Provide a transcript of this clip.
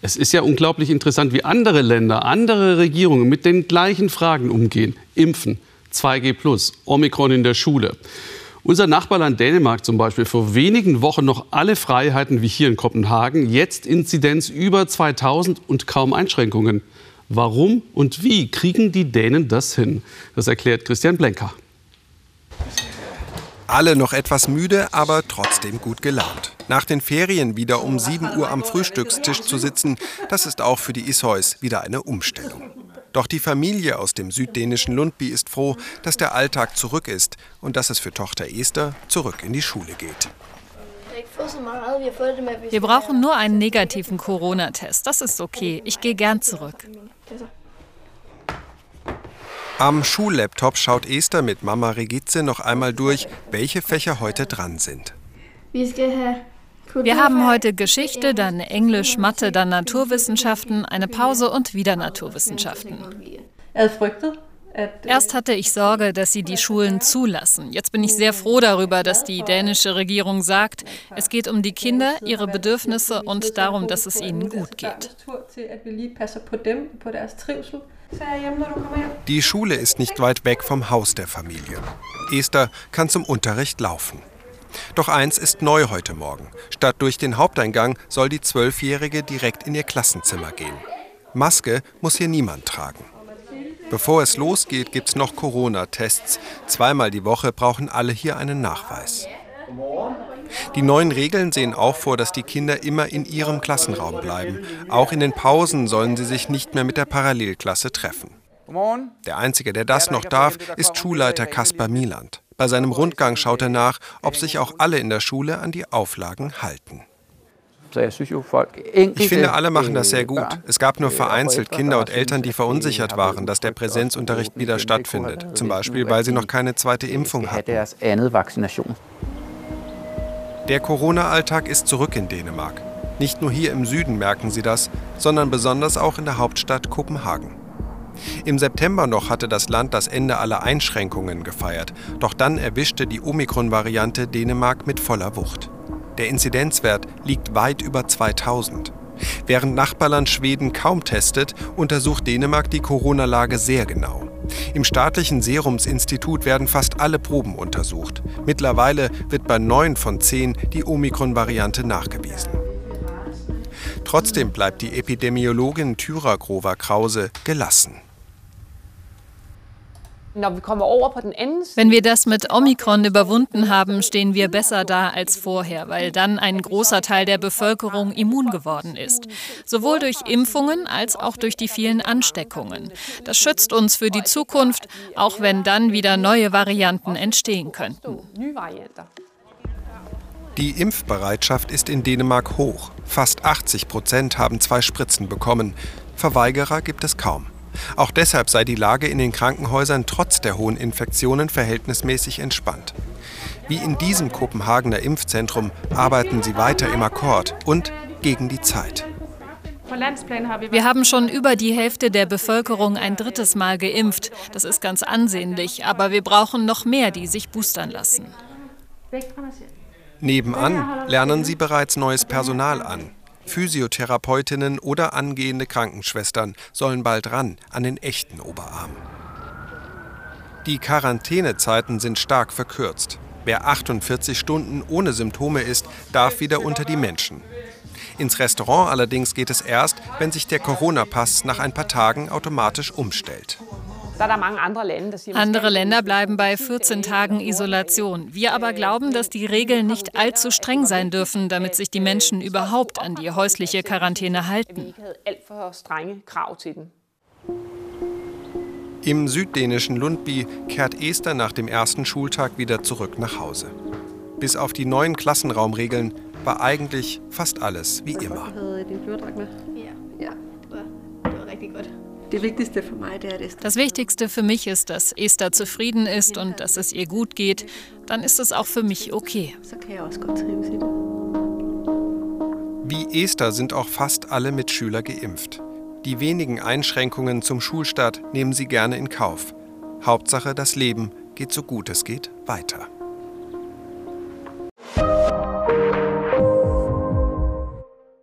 Es ist ja unglaublich interessant, wie andere Länder, andere Regierungen mit den gleichen Fragen umgehen. Impfen, 2G, Omikron in der Schule. Unser Nachbarland Dänemark zum Beispiel vor wenigen Wochen noch alle Freiheiten wie hier in Kopenhagen, jetzt Inzidenz über 2000 und kaum Einschränkungen. Warum und wie kriegen die Dänen das hin? Das erklärt Christian Blenker. Alle noch etwas müde, aber trotzdem gut gelaunt. Nach den Ferien wieder um 7 Uhr am Frühstückstisch zu sitzen, das ist auch für die Isheus wieder eine Umstellung. Doch die Familie aus dem süddänischen Lundby ist froh, dass der Alltag zurück ist und dass es für Tochter Esther zurück in die Schule geht. Wir brauchen nur einen negativen Corona-Test. Das ist okay. Ich gehe gern zurück. Am Schullaptop schaut Esther mit Mama Regitze noch einmal durch, welche Fächer heute dran sind. Wir haben heute Geschichte, dann Englisch, Mathe, dann Naturwissenschaften, eine Pause und wieder Naturwissenschaften. Erst hatte ich Sorge, dass sie die Schulen zulassen. Jetzt bin ich sehr froh darüber, dass die dänische Regierung sagt, es geht um die Kinder, ihre Bedürfnisse und darum, dass es ihnen gut geht. Die Schule ist nicht weit weg vom Haus der Familie. Esther kann zum Unterricht laufen. Doch eins ist neu heute Morgen. Statt durch den Haupteingang soll die Zwölfjährige direkt in ihr Klassenzimmer gehen. Maske muss hier niemand tragen. Bevor es losgeht, gibt es noch Corona-Tests. Zweimal die Woche brauchen alle hier einen Nachweis. Die neuen Regeln sehen auch vor, dass die Kinder immer in ihrem Klassenraum bleiben. Auch in den Pausen sollen sie sich nicht mehr mit der Parallelklasse treffen. Der Einzige, der das noch darf, ist Schulleiter Kaspar Mieland. Bei seinem Rundgang schaut er nach, ob sich auch alle in der Schule an die Auflagen halten. Ich finde, alle machen das sehr gut. Es gab nur vereinzelt Kinder und Eltern, die verunsichert waren, dass der Präsenzunterricht wieder stattfindet. Zum Beispiel, weil sie noch keine zweite Impfung hatten. Der Corona-Alltag ist zurück in Dänemark. Nicht nur hier im Süden merken sie das, sondern besonders auch in der Hauptstadt Kopenhagen. Im September noch hatte das Land das Ende aller Einschränkungen gefeiert, doch dann erwischte die Omikron-Variante Dänemark mit voller Wucht. Der Inzidenzwert liegt weit über 2000. Während Nachbarland Schweden kaum testet, untersucht Dänemark die Corona-Lage sehr genau. Im staatlichen Serumsinstitut werden fast alle Proben untersucht. Mittlerweile wird bei neun von zehn die Omikron-Variante nachgewiesen. Trotzdem bleibt die Epidemiologin Thyra Grover-Krause gelassen. Wenn wir das mit Omikron überwunden haben, stehen wir besser da als vorher, weil dann ein großer Teil der Bevölkerung immun geworden ist. Sowohl durch Impfungen als auch durch die vielen Ansteckungen. Das schützt uns für die Zukunft, auch wenn dann wieder neue Varianten entstehen könnten. Die Impfbereitschaft ist in Dänemark hoch. Fast 80 Prozent haben zwei Spritzen bekommen. Verweigerer gibt es kaum. Auch deshalb sei die Lage in den Krankenhäusern trotz der hohen Infektionen verhältnismäßig entspannt. Wie in diesem Kopenhagener Impfzentrum arbeiten sie weiter im Akkord und gegen die Zeit. Wir haben schon über die Hälfte der Bevölkerung ein drittes Mal geimpft. Das ist ganz ansehnlich, aber wir brauchen noch mehr, die sich boostern lassen. Nebenan lernen sie bereits neues Personal an. Physiotherapeutinnen oder angehende Krankenschwestern sollen bald ran an den echten Oberarm. Die Quarantänezeiten sind stark verkürzt. Wer 48 Stunden ohne Symptome ist, darf wieder unter die Menschen. Ins Restaurant allerdings geht es erst, wenn sich der Corona-Pass nach ein paar Tagen automatisch umstellt. Andere Länder bleiben bei 14 Tagen Isolation. Wir aber glauben, dass die Regeln nicht allzu streng sein dürfen, damit sich die Menschen überhaupt an die häusliche Quarantäne halten. Im süddänischen Lundby kehrt Esther nach dem ersten Schultag wieder zurück nach Hause. Bis auf die neuen Klassenraumregeln war eigentlich fast alles wie immer. Ja, das war richtig gut. Das Wichtigste für mich ist, dass Esther zufrieden ist und dass es ihr gut geht. Dann ist es auch für mich okay. Wie Esther sind auch fast alle Mitschüler geimpft. Die wenigen Einschränkungen zum Schulstart nehmen sie gerne in Kauf. Hauptsache, das Leben geht so gut es geht weiter.